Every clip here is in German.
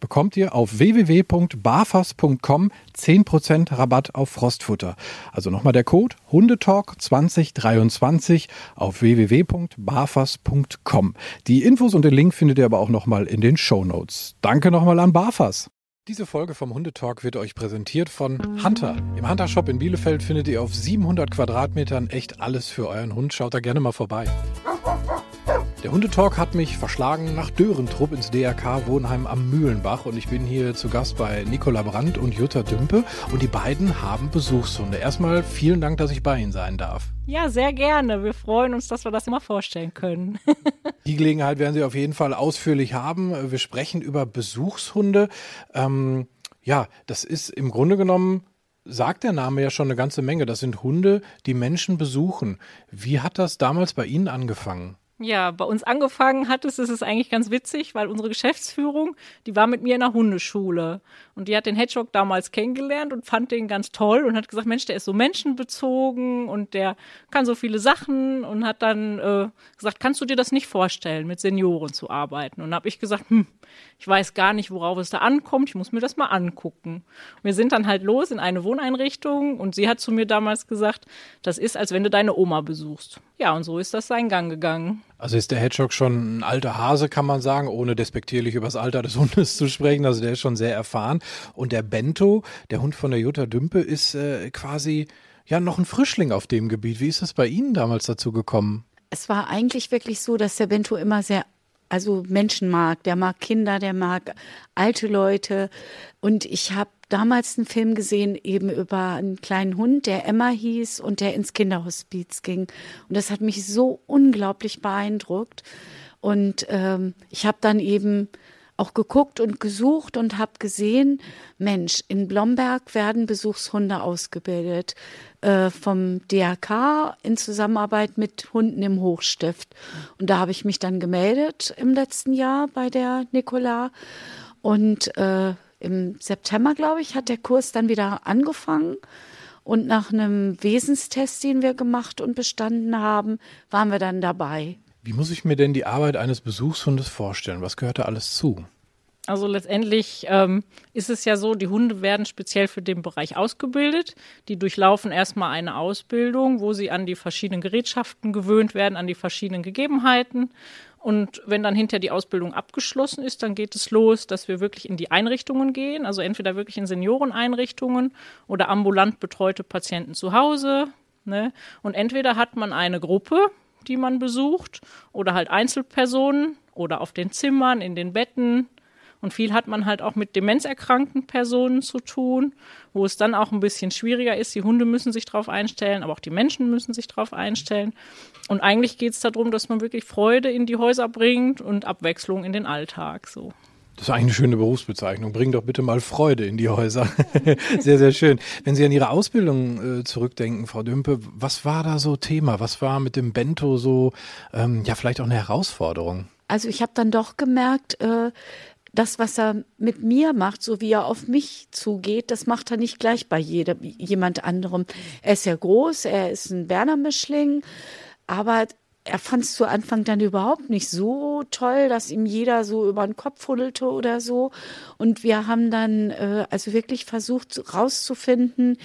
bekommt ihr auf www.barfas.com 10% Rabatt auf Frostfutter. Also nochmal der Code Hundetalk 2023 auf www.barfas.com. Die Infos und den Link findet ihr aber auch nochmal in den Show Notes. Danke nochmal an Barfas. Diese Folge vom Hundetalk wird euch präsentiert von Hunter. Im Hunter Shop in Bielefeld findet ihr auf 700 Quadratmetern echt alles für euren Hund. Schaut da gerne mal vorbei. Der Hundetalk hat mich verschlagen nach Dörentrupp ins DRK Wohnheim am Mühlenbach und ich bin hier zu Gast bei Nicola Brandt und Jutta Dümpe und die beiden haben Besuchshunde. Erstmal vielen Dank, dass ich bei Ihnen sein darf. Ja, sehr gerne. Wir freuen uns, dass wir das immer vorstellen können. die Gelegenheit werden Sie auf jeden Fall ausführlich haben. Wir sprechen über Besuchshunde. Ähm, ja, das ist im Grunde genommen sagt der Name ja schon eine ganze Menge. Das sind Hunde, die Menschen besuchen. Wie hat das damals bei Ihnen angefangen? Ja, bei uns angefangen hat es, ist es eigentlich ganz witzig, weil unsere Geschäftsführung, die war mit mir in der Hundeschule und die hat den Hedgehog damals kennengelernt und fand den ganz toll und hat gesagt, Mensch, der ist so menschenbezogen und der kann so viele Sachen und hat dann äh, gesagt, kannst du dir das nicht vorstellen, mit Senioren zu arbeiten? Und habe ich gesagt, hm, ich weiß gar nicht, worauf es da ankommt, ich muss mir das mal angucken. Und wir sind dann halt los in eine Wohneinrichtung und sie hat zu mir damals gesagt, das ist, als wenn du deine Oma besuchst. Ja, und so ist das seinen Gang gegangen. Also ist der Hedgehog schon ein alter Hase, kann man sagen, ohne despektierlich über das Alter des Hundes zu sprechen. Also der ist schon sehr erfahren. Und der Bento, der Hund von der Jutta Dümpe, ist äh, quasi ja noch ein Frischling auf dem Gebiet. Wie ist es bei Ihnen damals dazu gekommen? Es war eigentlich wirklich so, dass der Bento immer sehr also Menschen mag. Der mag Kinder, der mag alte Leute. Und ich habe damals einen Film gesehen, eben über einen kleinen Hund, der Emma hieß und der ins Kinderhospiz ging. Und das hat mich so unglaublich beeindruckt. Und ähm, ich habe dann eben auch geguckt und gesucht und habe gesehen, Mensch, in Blomberg werden Besuchshunde ausgebildet äh, vom DRK in Zusammenarbeit mit Hunden im Hochstift. Und da habe ich mich dann gemeldet im letzten Jahr bei der Nicola. Und äh, im September, glaube ich, hat der Kurs dann wieder angefangen. Und nach einem Wesenstest, den wir gemacht und bestanden haben, waren wir dann dabei. Wie muss ich mir denn die Arbeit eines Besuchshundes vorstellen? Was gehört da alles zu? Also letztendlich ähm, ist es ja so, die Hunde werden speziell für den Bereich ausgebildet. Die durchlaufen erstmal eine Ausbildung, wo sie an die verschiedenen Gerätschaften gewöhnt werden, an die verschiedenen Gegebenheiten. Und wenn dann hinterher die Ausbildung abgeschlossen ist, dann geht es los, dass wir wirklich in die Einrichtungen gehen, also entweder wirklich in Senioreneinrichtungen oder ambulant betreute Patienten zu Hause. Ne? Und entweder hat man eine Gruppe, die man besucht, oder halt Einzelpersonen oder auf den Zimmern, in den Betten. Und viel hat man halt auch mit demenzerkrankten Personen zu tun, wo es dann auch ein bisschen schwieriger ist. Die Hunde müssen sich darauf einstellen, aber auch die Menschen müssen sich darauf einstellen. Und eigentlich geht es darum, dass man wirklich Freude in die Häuser bringt und Abwechslung in den Alltag. So. Das ist eigentlich eine schöne Berufsbezeichnung. Bring doch bitte mal Freude in die Häuser. sehr, sehr schön. Wenn Sie an Ihre Ausbildung äh, zurückdenken, Frau Dümpe, was war da so Thema? Was war mit dem Bento so, ähm, ja, vielleicht auch eine Herausforderung? Also ich habe dann doch gemerkt, äh, das, was er mit mir macht, so wie er auf mich zugeht, das macht er nicht gleich bei jedem, jemand anderem. Er ist ja groß, er ist ein Berner Mischling, aber er fand es zu Anfang dann überhaupt nicht so toll, dass ihm jeder so über den Kopf huddelte oder so. Und wir haben dann äh, also wirklich versucht rauszufinden,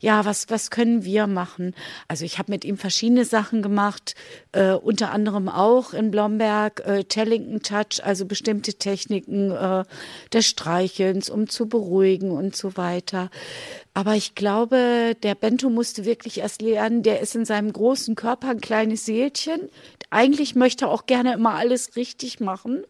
ja, was, was können wir machen? Also ich habe mit ihm verschiedene Sachen gemacht, äh, unter anderem auch in Blomberg, äh, Tellington Touch, also bestimmte Techniken äh, des Streichelns, um zu beruhigen und so weiter. Aber ich glaube, der Bento musste wirklich erst lernen, der ist in seinem großen Körper ein kleines Seelchen. Eigentlich möchte er auch gerne immer alles richtig machen,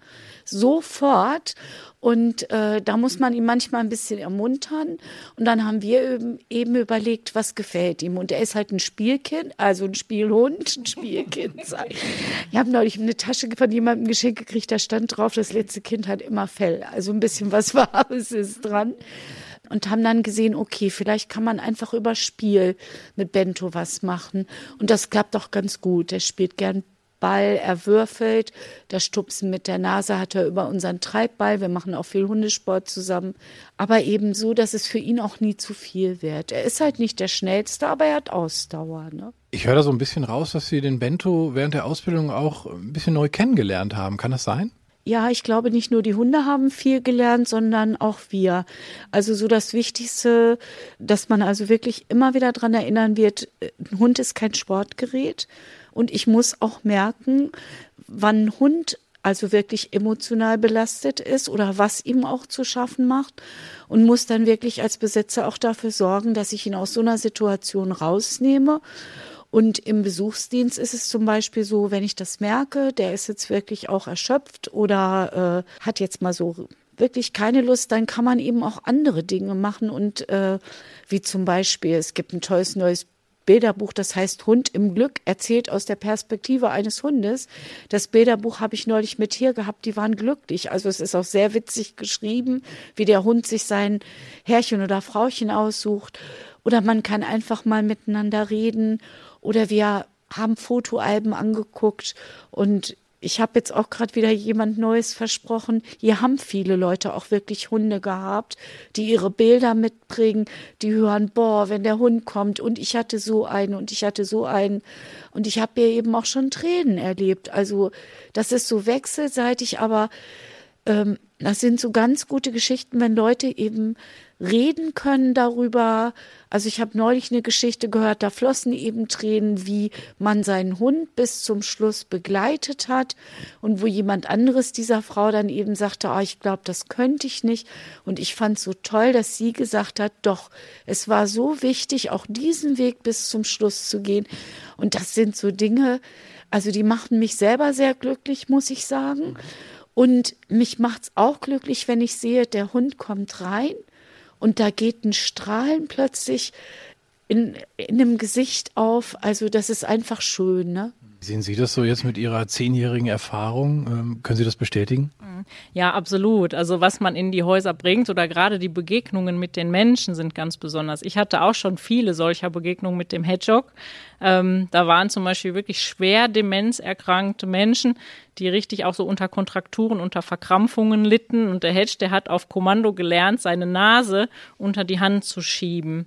sofort. Und äh, da muss man ihn manchmal ein bisschen ermuntern. Und dann haben wir eben, eben überlegt, was gefällt ihm. Und er ist halt ein Spielkind, also ein Spielhund, ein Spielkind. ich habe neulich eine Tasche von jemandem geschenkt gekriegt, da stand drauf, das letzte Kind hat immer Fell. Also ein bisschen was Wahres ist dran und haben dann gesehen, okay, vielleicht kann man einfach über Spiel mit Bento was machen. Und das klappt auch ganz gut. Er spielt gern Ball, er würfelt. Das Stupsen mit der Nase hat er über unseren Treibball. Wir machen auch viel Hundesport zusammen. Aber eben so, dass es für ihn auch nie zu viel wird. Er ist halt nicht der Schnellste, aber er hat Ausdauer. Ne? Ich höre da so ein bisschen raus, dass Sie den Bento während der Ausbildung auch ein bisschen neu kennengelernt haben. Kann das sein? Ja, ich glaube, nicht nur die Hunde haben viel gelernt, sondern auch wir. Also so das Wichtigste, dass man also wirklich immer wieder dran erinnern wird, ein Hund ist kein Sportgerät. Und ich muss auch merken, wann ein Hund also wirklich emotional belastet ist oder was ihm auch zu schaffen macht und muss dann wirklich als Besitzer auch dafür sorgen, dass ich ihn aus so einer Situation rausnehme und im Besuchsdienst ist es zum Beispiel so, wenn ich das merke, der ist jetzt wirklich auch erschöpft oder äh, hat jetzt mal so wirklich keine Lust, dann kann man eben auch andere Dinge machen und äh, wie zum Beispiel, es gibt ein tolles neues Bilderbuch, das heißt Hund im Glück, erzählt aus der Perspektive eines Hundes. Das Bilderbuch habe ich neulich mit hier gehabt, die waren glücklich. Also es ist auch sehr witzig geschrieben, wie der Hund sich sein Herrchen oder Frauchen aussucht. Oder man kann einfach mal miteinander reden oder wir haben Fotoalben angeguckt und ich habe jetzt auch gerade wieder jemand Neues versprochen. Hier haben viele Leute auch wirklich Hunde gehabt, die ihre Bilder mitbringen, die hören, boah, wenn der Hund kommt und ich hatte so einen und ich hatte so einen und ich habe hier eben auch schon Tränen erlebt. Also das ist so wechselseitig, aber ähm, das sind so ganz gute Geschichten, wenn Leute eben reden können darüber. Also ich habe neulich eine Geschichte gehört, da flossen eben Tränen, wie man seinen Hund bis zum Schluss begleitet hat und wo jemand anderes dieser Frau dann eben sagte, oh, ich glaube, das könnte ich nicht. Und ich fand so toll, dass sie gesagt hat, doch, es war so wichtig, auch diesen Weg bis zum Schluss zu gehen. Und das sind so Dinge, also die machen mich selber sehr glücklich, muss ich sagen. Und mich macht's auch glücklich, wenn ich sehe, der Hund kommt rein und da geht ein Strahlen plötzlich in, in dem Gesicht auf. Also das ist einfach schön, ne? Sehen Sie das so jetzt mit Ihrer zehnjährigen Erfahrung? Ähm, können Sie das bestätigen? Mhm. Ja, absolut. Also was man in die Häuser bringt oder gerade die Begegnungen mit den Menschen sind ganz besonders. Ich hatte auch schon viele solcher Begegnungen mit dem Hedgehog. Ähm, da waren zum Beispiel wirklich schwer demenzerkrankte Menschen, die richtig auch so unter Kontrakturen, unter Verkrampfungen litten. Und der Hedge, der hat auf Kommando gelernt, seine Nase unter die Hand zu schieben.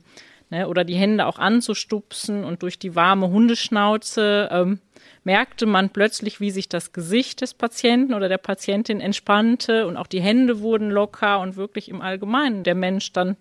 Ne, oder die Hände auch anzustupsen und durch die warme Hundeschnauze ähm, merkte man plötzlich, wie sich das Gesicht des Patienten oder der Patientin entspannte und auch die Hände wurden locker und wirklich im Allgemeinen der Mensch dann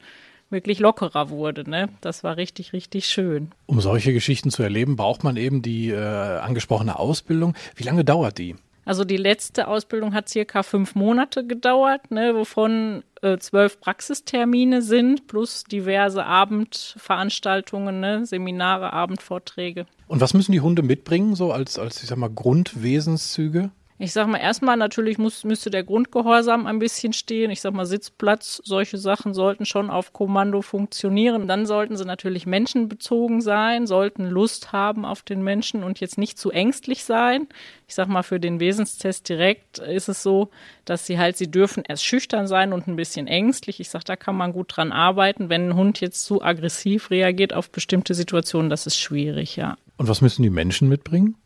wirklich lockerer wurde. Ne? Das war richtig, richtig schön. Um solche Geschichten zu erleben, braucht man eben die äh, angesprochene Ausbildung. Wie lange dauert die? Also die letzte Ausbildung hat circa fünf Monate gedauert, ne, wovon äh, zwölf Praxistermine sind, plus diverse Abendveranstaltungen, ne, Seminare, Abendvorträge. Und was müssen die Hunde mitbringen, so als, als ich sag mal, Grundwesenszüge? Ich sag mal, erstmal natürlich muss, müsste der Grundgehorsam ein bisschen stehen. Ich sag mal, Sitzplatz, solche Sachen sollten schon auf Kommando funktionieren. Dann sollten sie natürlich menschenbezogen sein, sollten Lust haben auf den Menschen und jetzt nicht zu ängstlich sein. Ich sag mal, für den Wesenstest direkt ist es so, dass sie halt, sie dürfen erst schüchtern sein und ein bisschen ängstlich. Ich sag, da kann man gut dran arbeiten. Wenn ein Hund jetzt zu aggressiv reagiert auf bestimmte Situationen, das ist schwierig, ja. Und was müssen die Menschen mitbringen?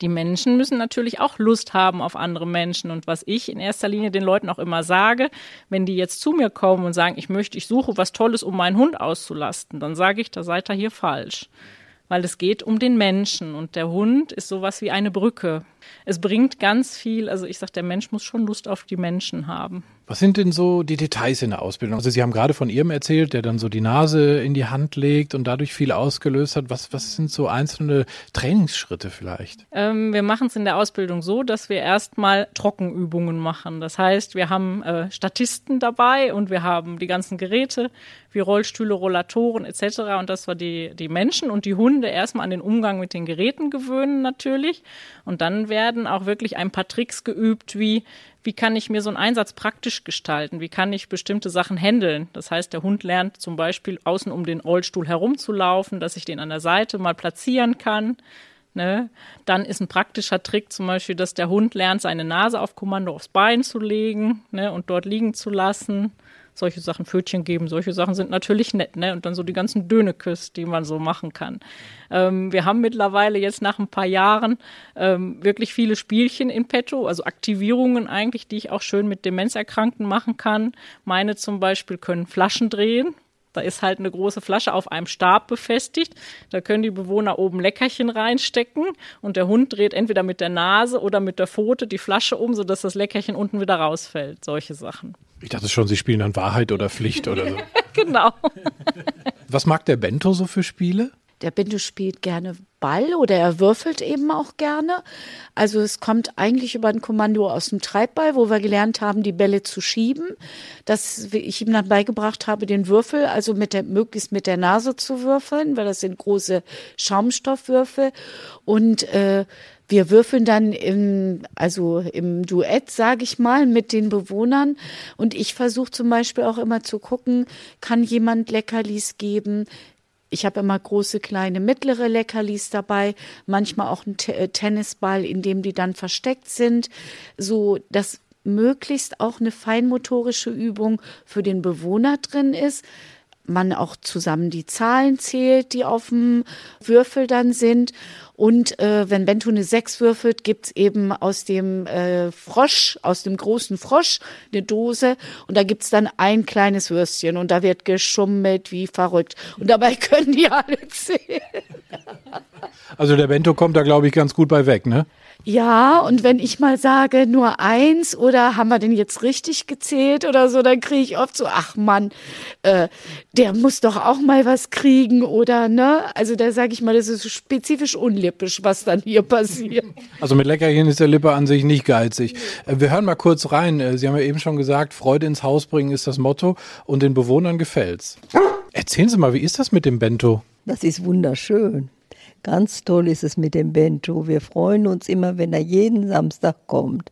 die Menschen müssen natürlich auch Lust haben auf andere Menschen. Und was ich in erster Linie den Leuten auch immer sage, wenn die jetzt zu mir kommen und sagen, ich möchte, ich suche was Tolles, um meinen Hund auszulasten, dann sage ich, da seid ihr hier falsch. weil es geht um den Menschen und der Hund ist sowas wie eine Brücke. Es bringt ganz viel, also ich sage, der Mensch muss schon Lust auf die Menschen haben. Was sind denn so die Details in der Ausbildung? Also Sie haben gerade von Ihrem erzählt, der dann so die Nase in die Hand legt und dadurch viel ausgelöst hat. Was, was sind so einzelne Trainingsschritte vielleicht? Ähm, wir machen es in der Ausbildung so, dass wir erstmal Trockenübungen machen. Das heißt, wir haben äh, Statisten dabei und wir haben die ganzen Geräte wie Rollstühle, Rollatoren etc. Und dass wir die, die Menschen und die Hunde erstmal an den Umgang mit den Geräten gewöhnen natürlich. Und dann werden auch wirklich ein paar Tricks geübt, wie wie kann ich mir so einen Einsatz praktisch gestalten? Wie kann ich bestimmte Sachen handeln? Das heißt, der Hund lernt zum Beispiel außen um den Rollstuhl herumzulaufen, dass ich den an der Seite mal platzieren kann. Ne? Dann ist ein praktischer Trick zum Beispiel, dass der Hund lernt, seine Nase auf Kommando aufs Bein zu legen ne? und dort liegen zu lassen solche Sachen Pfötchen geben, solche Sachen sind natürlich nett, ne? Und dann so die ganzen Döneküss, die man so machen kann. Ähm, wir haben mittlerweile jetzt nach ein paar Jahren ähm, wirklich viele Spielchen in petto, also Aktivierungen eigentlich, die ich auch schön mit Demenzerkrankten machen kann. Meine zum Beispiel können Flaschen drehen, da ist halt eine große Flasche auf einem Stab befestigt. Da können die Bewohner oben Leckerchen reinstecken und der Hund dreht entweder mit der Nase oder mit der Pfote die Flasche um, sodass das Leckerchen unten wieder rausfällt. Solche Sachen. Ich dachte schon, Sie spielen dann Wahrheit oder Pflicht oder so. genau. Was mag der Bento so für Spiele? Der Bento spielt gerne Ball oder er würfelt eben auch gerne. Also es kommt eigentlich über ein Kommando aus dem Treibball, wo wir gelernt haben, die Bälle zu schieben. Dass ich ihm dann beigebracht habe, den Würfel, also mit der, möglichst mit der Nase zu würfeln, weil das sind große Schaumstoffwürfel. Und äh, wir würfeln dann im, also im Duett, sage ich mal, mit den Bewohnern. Und ich versuche zum Beispiel auch immer zu gucken, kann jemand Leckerlis geben? Ich habe immer große, kleine, mittlere Leckerlis dabei, manchmal auch einen T äh, Tennisball, in dem die dann versteckt sind, so dass möglichst auch eine feinmotorische Übung für den Bewohner drin ist man auch zusammen die Zahlen zählt, die auf dem Würfel dann sind. Und äh, wenn Bento eine 6 würfelt, gibt's eben aus dem äh, Frosch, aus dem großen Frosch, eine Dose. Und da gibt's dann ein kleines Würstchen. Und da wird geschummelt wie verrückt. Und dabei können die alle zählen. Also der Bento kommt da, glaube ich, ganz gut bei weg, ne? Ja, und wenn ich mal sage, nur eins oder haben wir den jetzt richtig gezählt oder so, dann kriege ich oft so, ach Mann, äh, der muss doch auch mal was kriegen oder ne? Also da sage ich mal, das ist spezifisch unlippisch, was dann hier passiert. Also mit Leckerchen ist der Lippe an sich nicht geizig. Äh, wir hören mal kurz rein. Äh, Sie haben ja eben schon gesagt, Freude ins Haus bringen ist das Motto und den Bewohnern gefällt's. Erzählen Sie mal, wie ist das mit dem Bento? Das ist wunderschön. Ganz toll ist es mit dem Bento. Wir freuen uns immer, wenn er jeden Samstag kommt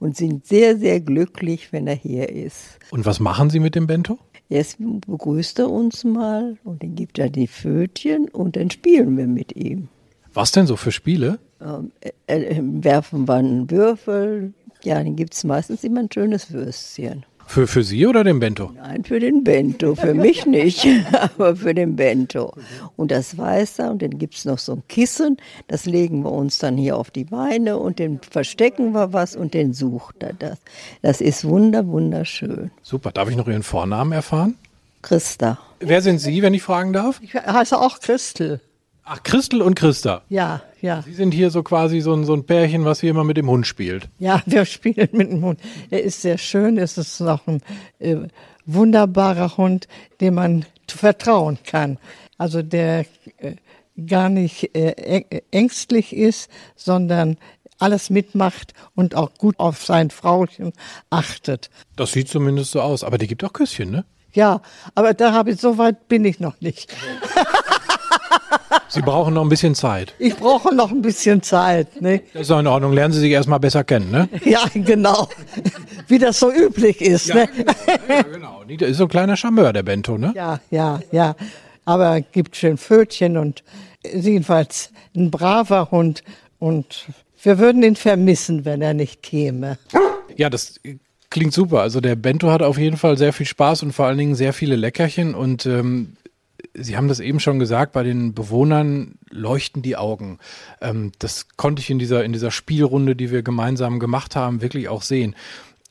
und sind sehr, sehr glücklich, wenn er hier ist. Und was machen Sie mit dem Bento? Erst begrüßt er uns mal und dann gibt er die Pfötchen und dann spielen wir mit ihm. Was denn so für Spiele? Ähm, äh, äh, werfen wir einen Würfel. Ja, dann gibt es meistens immer ein schönes Würstchen. Für, für Sie oder den Bento? Nein, für den Bento, für mich nicht, aber für den Bento. Und das weiß er und dann gibt es noch so ein Kissen, das legen wir uns dann hier auf die Beine und den verstecken wir was und den sucht er das. Das ist wunder, wunderschön. Super, darf ich noch Ihren Vornamen erfahren? Christa. Wer sind Sie, wenn ich fragen darf? Ich heiße auch Christel. Ach, Christel und Christa. Ja, ja. Sie sind hier so quasi so ein, so ein Pärchen, was hier immer mit dem Hund spielt. Ja, wir spielen mit dem Hund. Er ist sehr schön. Es ist noch ein äh, wunderbarer Hund, dem man vertrauen kann. Also der äh, gar nicht äh, ängstlich ist, sondern alles mitmacht und auch gut auf sein Frauchen achtet. Das sieht zumindest so aus. Aber die gibt auch Küsschen, ne? Ja, aber da habe ich so weit bin ich noch nicht. Sie brauchen noch ein bisschen Zeit. Ich brauche noch ein bisschen Zeit. Ne? Das ist auch in Ordnung. Lernen Sie sich erstmal besser kennen, ne? Ja, genau. Wie das so üblich ist. Ja, ne? genau. Ja, genau. Das ist so ein kleiner Charmeur, der Bento, ne? Ja, ja, ja. Aber gibt schön Pfötchen und jedenfalls ein braver Hund. Und wir würden ihn vermissen, wenn er nicht käme. Ja, das klingt super. Also der Bento hat auf jeden Fall sehr viel Spaß und vor allen Dingen sehr viele Leckerchen und ähm, Sie haben das eben schon gesagt, bei den Bewohnern leuchten die Augen. Ähm, das konnte ich in dieser, in dieser Spielrunde, die wir gemeinsam gemacht haben, wirklich auch sehen.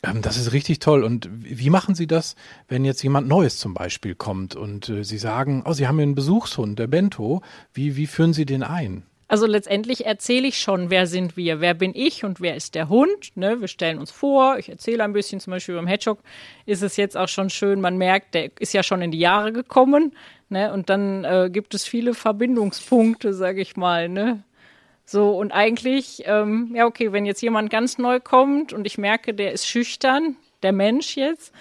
Ähm, das ist richtig toll. Und wie machen Sie das, wenn jetzt jemand Neues zum Beispiel kommt und äh, Sie sagen, oh, Sie haben hier einen Besuchshund, der Bento. Wie, wie führen Sie den ein? Also letztendlich erzähle ich schon, wer sind wir, wer bin ich und wer ist der Hund. Ne? Wir stellen uns vor, ich erzähle ein bisschen, zum Beispiel beim Hedgehog ist es jetzt auch schon schön, man merkt, der ist ja schon in die Jahre gekommen. Ne? Und dann äh, gibt es viele Verbindungspunkte, sage ich mal. Ne? So, und eigentlich, ähm, ja, okay, wenn jetzt jemand ganz neu kommt und ich merke, der ist schüchtern, der Mensch jetzt,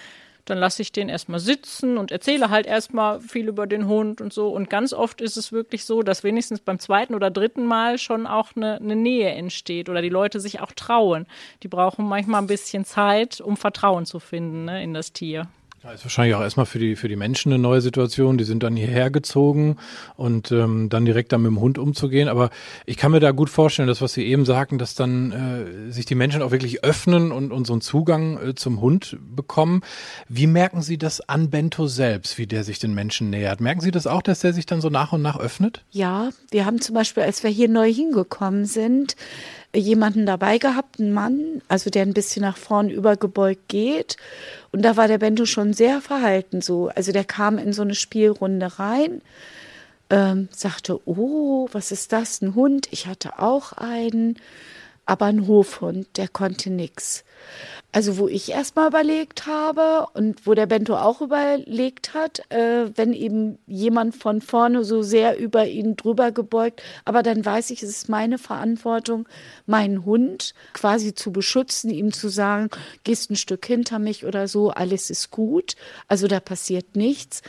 dann lasse ich den erstmal sitzen und erzähle halt erstmal viel über den Hund und so. Und ganz oft ist es wirklich so, dass wenigstens beim zweiten oder dritten Mal schon auch eine, eine Nähe entsteht oder die Leute sich auch trauen. Die brauchen manchmal ein bisschen Zeit, um Vertrauen zu finden ne, in das Tier. Ja, ist wahrscheinlich auch erstmal für die, für die Menschen eine neue Situation. Die sind dann hierher gezogen und ähm, dann direkt dann mit dem Hund umzugehen. Aber ich kann mir da gut vorstellen, das, was Sie eben sagten, dass dann äh, sich die Menschen auch wirklich öffnen und, einen Zugang äh, zum Hund bekommen. Wie merken Sie das an Bento selbst, wie der sich den Menschen nähert? Merken Sie das auch, dass der sich dann so nach und nach öffnet? Ja, wir haben zum Beispiel, als wir hier neu hingekommen sind, jemanden dabei gehabt, einen Mann, also der ein bisschen nach vorn übergebeugt geht. Und da war der Bento schon sehr verhalten so. Also der kam in so eine Spielrunde rein, ähm, sagte, oh, was ist das, ein Hund? Ich hatte auch einen, aber ein Hofhund, der konnte nix. Also wo ich erstmal überlegt habe und wo der Bento auch überlegt hat, äh, wenn eben jemand von vorne so sehr über ihn drüber gebeugt, aber dann weiß ich, es ist meine Verantwortung, meinen Hund quasi zu beschützen, ihm zu sagen, gehst ein Stück hinter mich oder so, alles ist gut, also da passiert nichts.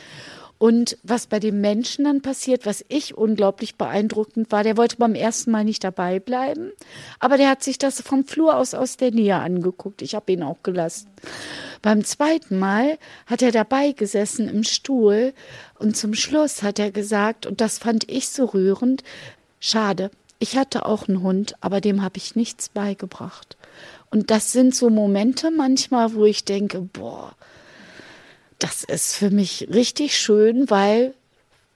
Und was bei dem Menschen dann passiert, was ich unglaublich beeindruckend war, der wollte beim ersten Mal nicht dabei bleiben, aber der hat sich das vom Flur aus aus der Nähe angeguckt. Ich habe ihn auch gelassen. Beim zweiten Mal hat er dabei gesessen im Stuhl und zum Schluss hat er gesagt, und das fand ich so rührend, schade, ich hatte auch einen Hund, aber dem habe ich nichts beigebracht. Und das sind so Momente manchmal, wo ich denke, boah, das ist für mich richtig schön, weil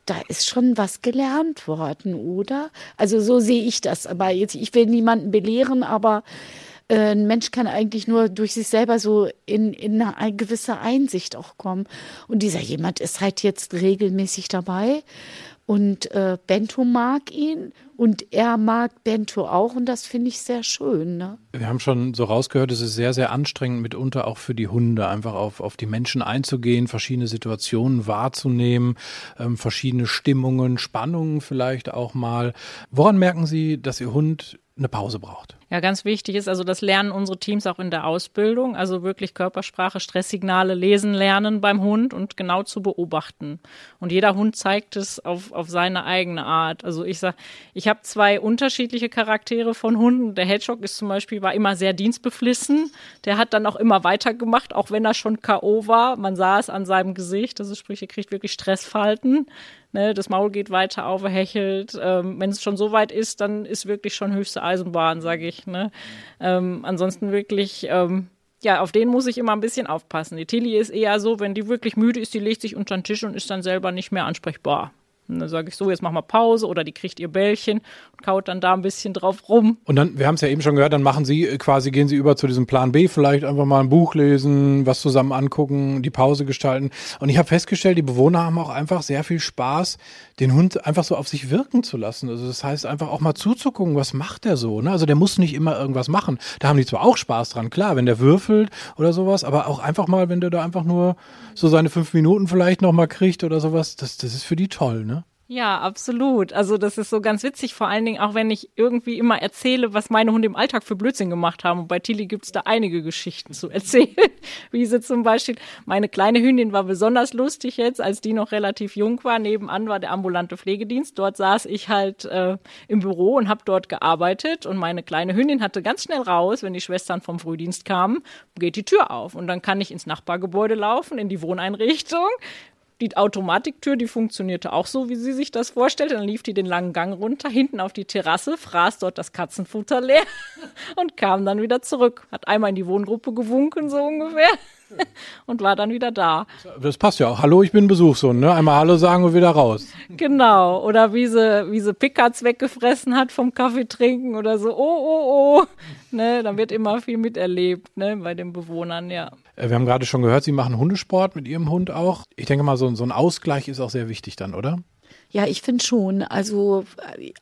da ist schon was gelernt worden, oder? Also so sehe ich das. Aber jetzt, ich will niemanden belehren, aber äh, ein Mensch kann eigentlich nur durch sich selber so in, in eine gewisse Einsicht auch kommen. Und dieser jemand ist halt jetzt regelmäßig dabei. Und äh, Bento mag ihn und er mag Bento auch und das finde ich sehr schön. Ne? Wir haben schon so rausgehört, es ist sehr, sehr anstrengend mitunter auch für die Hunde, einfach auf, auf die Menschen einzugehen, verschiedene Situationen wahrzunehmen, ähm, verschiedene Stimmungen, Spannungen vielleicht auch mal. Woran merken Sie, dass Ihr Hund eine Pause braucht? Ja, ganz wichtig ist, also das lernen unsere Teams auch in der Ausbildung, also wirklich Körpersprache, Stresssignale lesen lernen beim Hund und genau zu beobachten. Und jeder Hund zeigt es auf, auf seine eigene Art. Also ich sag, ich habe zwei unterschiedliche Charaktere von Hunden. Der Hedgehog ist zum Beispiel, war immer sehr dienstbeflissen. Der hat dann auch immer weitergemacht, auch wenn er schon K.O. war. Man sah es an seinem Gesicht, also sprich, er kriegt wirklich Stressfalten. Ne, das Maul geht weiter auf, er hechelt. Ähm, Wenn es schon so weit ist, dann ist wirklich schon höchste Eisenbahn, sage ich. Ne? Ähm, ansonsten wirklich, ähm, ja, auf den muss ich immer ein bisschen aufpassen. Die Tilly ist eher so, wenn die wirklich müde ist, die legt sich unter den Tisch und ist dann selber nicht mehr ansprechbar. Und dann sage ich so, jetzt mach mal Pause oder die kriegt ihr Bällchen kaut dann da ein bisschen drauf rum. Und dann, wir haben es ja eben schon gehört, dann machen Sie äh, quasi, gehen Sie über zu diesem Plan B, vielleicht einfach mal ein Buch lesen, was zusammen angucken, die Pause gestalten. Und ich habe festgestellt, die Bewohner haben auch einfach sehr viel Spaß, den Hund einfach so auf sich wirken zu lassen. Also das heißt einfach auch mal zuzugucken, was macht der so. Ne? Also der muss nicht immer irgendwas machen. Da haben die zwar auch Spaß dran, klar, wenn der würfelt oder sowas, aber auch einfach mal, wenn der da einfach nur so seine fünf Minuten vielleicht noch mal kriegt oder sowas, das, das ist für die toll, ne? Ja, absolut. Also das ist so ganz witzig, vor allen Dingen auch wenn ich irgendwie immer erzähle, was meine Hunde im Alltag für Blödsinn gemacht haben. Und bei Tilly gibt's da einige Geschichten zu erzählen. Wie sie zum Beispiel, meine kleine Hündin war besonders lustig jetzt, als die noch relativ jung war. Nebenan war der ambulante Pflegedienst. Dort saß ich halt äh, im Büro und habe dort gearbeitet. Und meine kleine Hündin hatte ganz schnell raus, wenn die Schwestern vom Frühdienst kamen, geht die Tür auf. Und dann kann ich ins Nachbargebäude laufen, in die Wohneinrichtung die Automatiktür, die funktionierte auch so, wie sie sich das vorstellte. Dann lief die den langen Gang runter, hinten auf die Terrasse, fraß dort das Katzenfutter leer und kam dann wieder zurück. Hat einmal in die Wohngruppe gewunken, so ungefähr. und war dann wieder da. Das passt ja auch. Hallo, ich bin Besuchshund, ne? Einmal Hallo sagen und wieder raus. Genau. Oder wie sie, wie sie Pickards weggefressen hat vom Kaffee trinken oder so, oh, oh, oh. Ne, da wird immer viel miterlebt, ne, bei den Bewohnern, ja. Äh, wir haben gerade schon gehört, Sie machen Hundesport mit Ihrem Hund auch. Ich denke mal, so, so ein Ausgleich ist auch sehr wichtig dann, oder? Ja, ich finde schon. Also,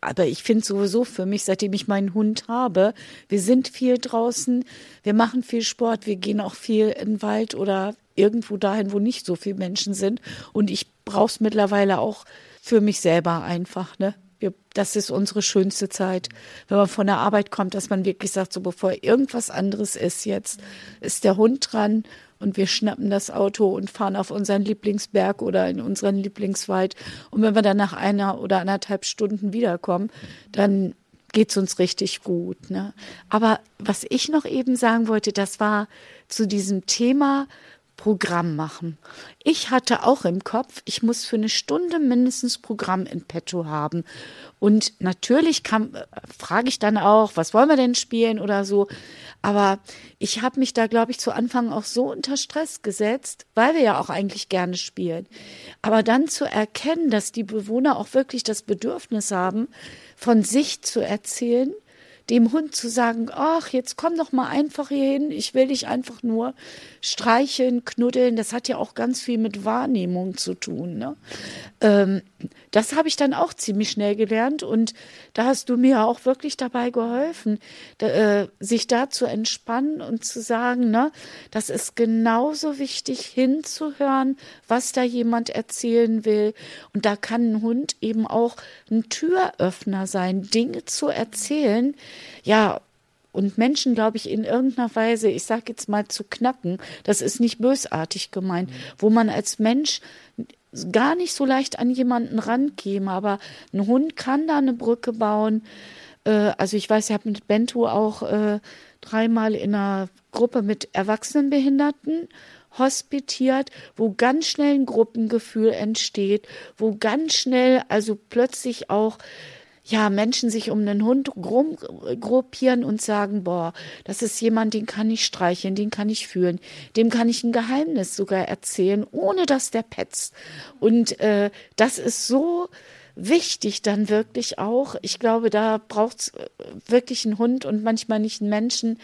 aber ich finde sowieso für mich, seitdem ich meinen Hund habe, wir sind viel draußen, wir machen viel Sport, wir gehen auch viel in den Wald oder irgendwo dahin, wo nicht so viele Menschen sind. Und ich brauche es mittlerweile auch für mich selber einfach, ne? Wir, das ist unsere schönste Zeit, wenn man von der Arbeit kommt, dass man wirklich sagt, so bevor irgendwas anderes ist jetzt, ist der Hund dran und wir schnappen das Auto und fahren auf unseren Lieblingsberg oder in unseren Lieblingswald. Und wenn wir dann nach einer oder anderthalb Stunden wiederkommen, dann geht es uns richtig gut. Ne? Aber was ich noch eben sagen wollte, das war zu diesem Thema Programm machen. Ich hatte auch im Kopf, ich muss für eine Stunde mindestens Programm in petto haben. Und natürlich äh, frage ich dann auch, was wollen wir denn spielen oder so. Aber ich habe mich da, glaube ich, zu Anfang auch so unter Stress gesetzt, weil wir ja auch eigentlich gerne spielen. Aber dann zu erkennen, dass die Bewohner auch wirklich das Bedürfnis haben, von sich zu erzählen dem Hund zu sagen, ach, jetzt komm doch mal einfach hier hin, ich will dich einfach nur streicheln, knuddeln, das hat ja auch ganz viel mit Wahrnehmung zu tun. Ne? Ähm, das habe ich dann auch ziemlich schnell gelernt und da hast du mir auch wirklich dabei geholfen, da, äh, sich da zu entspannen und zu sagen, ne, das ist genauso wichtig hinzuhören, was da jemand erzählen will. Und da kann ein Hund eben auch ein Türöffner sein, Dinge zu erzählen. Ja, und Menschen, glaube ich, in irgendeiner Weise, ich sage jetzt mal zu knacken, das ist nicht bösartig gemeint, wo man als Mensch gar nicht so leicht an jemanden rankäme. Aber ein Hund kann da eine Brücke bauen. Äh, also ich weiß, ich habe mit Bento auch äh, dreimal in einer Gruppe mit Erwachsenenbehinderten hospitiert, wo ganz schnell ein Gruppengefühl entsteht, wo ganz schnell also plötzlich auch ja, Menschen sich um einen Hund gruppieren und sagen, boah, das ist jemand, den kann ich streicheln, den kann ich führen, dem kann ich ein Geheimnis sogar erzählen, ohne dass der petzt. Und äh, das ist so wichtig dann wirklich auch. Ich glaube, da braucht es äh, wirklich einen Hund und manchmal nicht einen Menschen,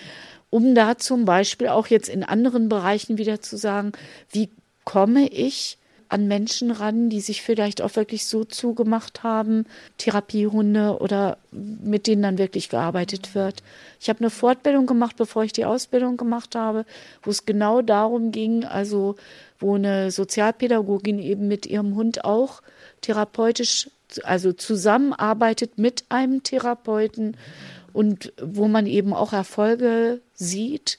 um da zum Beispiel auch jetzt in anderen Bereichen wieder zu sagen, wie komme ich an Menschen ran, die sich vielleicht auch wirklich so zugemacht haben, Therapiehunde oder mit denen dann wirklich gearbeitet wird. Ich habe eine Fortbildung gemacht, bevor ich die Ausbildung gemacht habe, wo es genau darum ging, also wo eine Sozialpädagogin eben mit ihrem Hund auch therapeutisch, also zusammenarbeitet mit einem Therapeuten und wo man eben auch Erfolge sieht,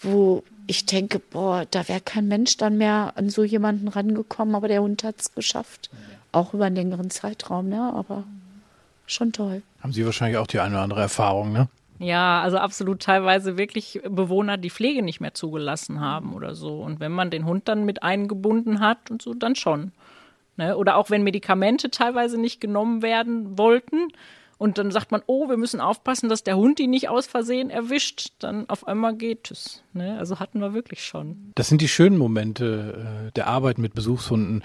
wo ich denke, boah, da wäre kein Mensch dann mehr an so jemanden rangekommen, aber der Hund hat es geschafft. Auch über einen längeren Zeitraum, ne? Aber schon toll. Haben Sie wahrscheinlich auch die eine oder andere Erfahrung, ne? Ja, also absolut teilweise wirklich Bewohner, die Pflege nicht mehr zugelassen haben oder so. Und wenn man den Hund dann mit eingebunden hat und so, dann schon. Ne? Oder auch wenn Medikamente teilweise nicht genommen werden wollten, und dann sagt man, oh, wir müssen aufpassen, dass der Hund die nicht aus Versehen erwischt, dann auf einmal geht es. Ne? Also hatten wir wirklich schon. Das sind die schönen Momente äh, der Arbeit mit Besuchshunden.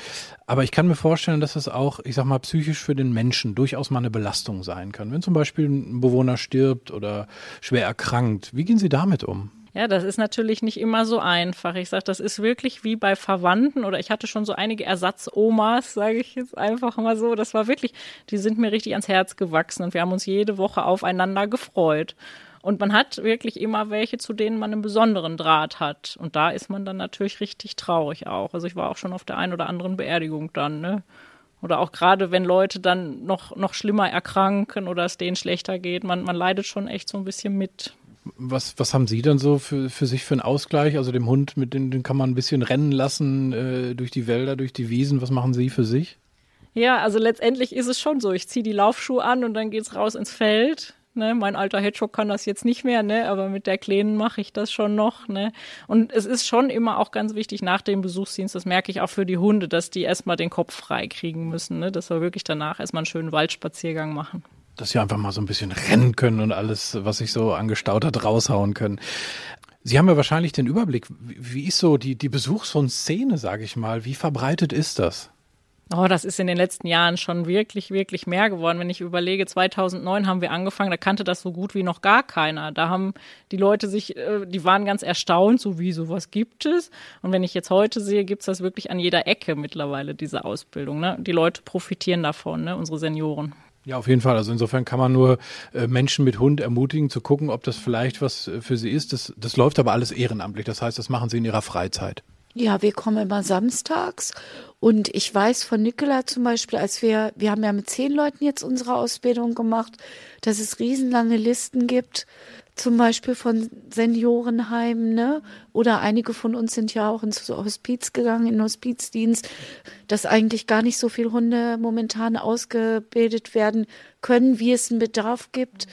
Aber ich kann mir vorstellen, dass es auch, ich sag mal, psychisch für den Menschen durchaus mal eine Belastung sein kann. Wenn zum Beispiel ein Bewohner stirbt oder schwer erkrankt, wie gehen Sie damit um? Ja, das ist natürlich nicht immer so einfach. Ich sage, das ist wirklich wie bei Verwandten oder ich hatte schon so einige Ersatzomas, sage ich jetzt einfach mal so. Das war wirklich, die sind mir richtig ans Herz gewachsen und wir haben uns jede Woche aufeinander gefreut. Und man hat wirklich immer welche, zu denen man einen besonderen Draht hat. Und da ist man dann natürlich richtig traurig auch. Also ich war auch schon auf der einen oder anderen Beerdigung dann, ne? Oder auch gerade, wenn Leute dann noch, noch schlimmer erkranken oder es denen schlechter geht, man, man leidet schon echt so ein bisschen mit. Was, was haben Sie dann so für, für sich für einen Ausgleich? Also dem Hund, mit dem den kann man ein bisschen rennen lassen äh, durch die Wälder, durch die Wiesen. Was machen Sie für sich? Ja, also letztendlich ist es schon so. Ich ziehe die Laufschuhe an und dann geht's raus ins Feld. Ne, mein alter Hedgehog kann das jetzt nicht mehr, ne, aber mit der Kleinen mache ich das schon noch. Ne. Und es ist schon immer auch ganz wichtig nach dem Besuchsdienst, das merke ich auch für die Hunde, dass die erstmal den Kopf frei kriegen müssen, ne, dass wir wirklich danach erstmal einen schönen Waldspaziergang machen dass sie einfach mal so ein bisschen rennen können und alles, was sich so angestaut hat, raushauen können. Sie haben ja wahrscheinlich den Überblick. Wie ist so die, die Besuchshund-Szene, sage ich mal? Wie verbreitet ist das? Oh, das ist in den letzten Jahren schon wirklich, wirklich mehr geworden. Wenn ich überlege, 2009 haben wir angefangen, da kannte das so gut wie noch gar keiner. Da haben die Leute sich, äh, die waren ganz erstaunt, so wie sowas gibt es. Und wenn ich jetzt heute sehe, gibt es das wirklich an jeder Ecke mittlerweile, diese Ausbildung. Ne? Die Leute profitieren davon, ne? unsere Senioren. Ja, auf jeden Fall. Also insofern kann man nur äh, Menschen mit Hund ermutigen, zu gucken, ob das vielleicht was äh, für sie ist. Das, das läuft aber alles ehrenamtlich. Das heißt, das machen sie in ihrer Freizeit. Ja, wir kommen immer samstags und ich weiß von Nicola zum Beispiel, als wir, wir haben ja mit zehn Leuten jetzt unsere Ausbildung gemacht, dass es riesenlange Listen gibt, zum Beispiel von Seniorenheimen, ne? Oder einige von uns sind ja auch ins Hospiz gegangen, in Hospizdienst, dass eigentlich gar nicht so viele Hunde momentan ausgebildet werden können, wie es einen Bedarf gibt.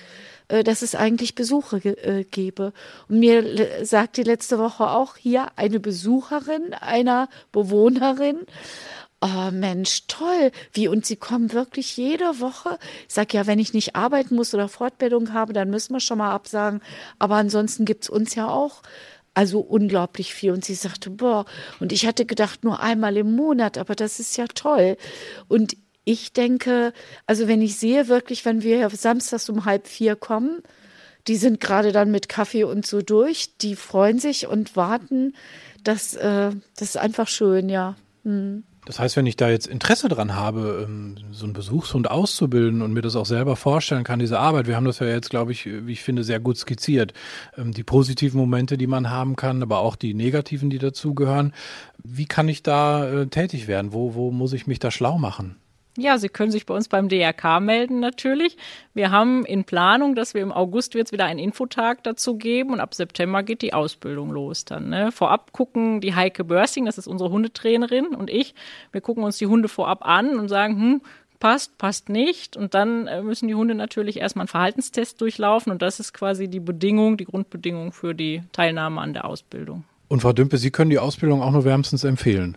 Äh, dass es eigentlich Besuche äh, gäbe. Und mir sagte letzte Woche auch hier eine Besucherin einer Bewohnerin, Oh Mensch, toll. Wie und sie kommen wirklich jede Woche. Ich sag ja, wenn ich nicht arbeiten muss oder Fortbildung habe, dann müssen wir schon mal absagen. Aber ansonsten gibt's uns ja auch also unglaublich viel. Und sie sagte, boah, und ich hatte gedacht, nur einmal im Monat, aber das ist ja toll. Und ich denke, also wenn ich sehe wirklich, wenn wir samstags um halb vier kommen, die sind gerade dann mit Kaffee und so durch, die freuen sich und warten. Das, äh, das ist einfach schön, ja. Hm. Das heißt, wenn ich da jetzt Interesse dran habe, ähm, so einen Besuchshund auszubilden und mir das auch selber vorstellen kann, diese Arbeit, wir haben das ja jetzt, glaube ich, wie ich finde, sehr gut skizziert. Ähm, die positiven Momente, die man haben kann, aber auch die negativen, die dazugehören. Wie kann ich da äh, tätig werden? Wo, wo muss ich mich da schlau machen? Ja, Sie können sich bei uns beim DRK melden natürlich. Wir haben in Planung, dass wir im August wird wieder einen Infotag dazu geben und ab September geht die Ausbildung los dann. Ne? Vorab gucken die Heike Börsing, das ist unsere Hundetrainerin und ich, wir gucken uns die Hunde vorab an und sagen, hm, passt, passt nicht. Und dann äh, müssen die Hunde natürlich erstmal einen Verhaltenstest durchlaufen und das ist quasi die Bedingung, die Grundbedingung für die Teilnahme an der Ausbildung. Und Frau Dümpe, Sie können die Ausbildung auch nur wärmstens empfehlen.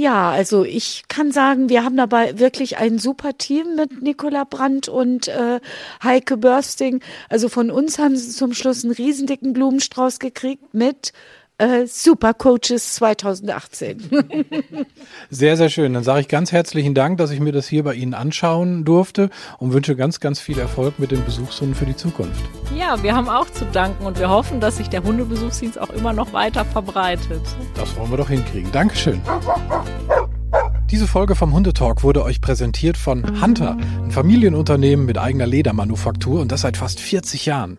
Ja, also ich kann sagen, wir haben dabei wirklich ein super Team mit Nicola Brandt und äh, Heike Börsting. Also von uns haben sie zum Schluss einen riesendicken Blumenstrauß gekriegt mit äh, Super Coaches 2018. sehr, sehr schön. Dann sage ich ganz herzlichen Dank, dass ich mir das hier bei Ihnen anschauen durfte und wünsche ganz, ganz viel Erfolg mit den Besuchshunden für die Zukunft. Ja, wir haben auch zu danken und wir hoffen, dass sich der Hundebesuchsdienst auch immer noch weiter verbreitet. Das wollen wir doch hinkriegen. Dankeschön. Diese Folge vom Hundetalk wurde euch präsentiert von Hunter, ein Familienunternehmen mit eigener Ledermanufaktur und das seit fast 40 Jahren.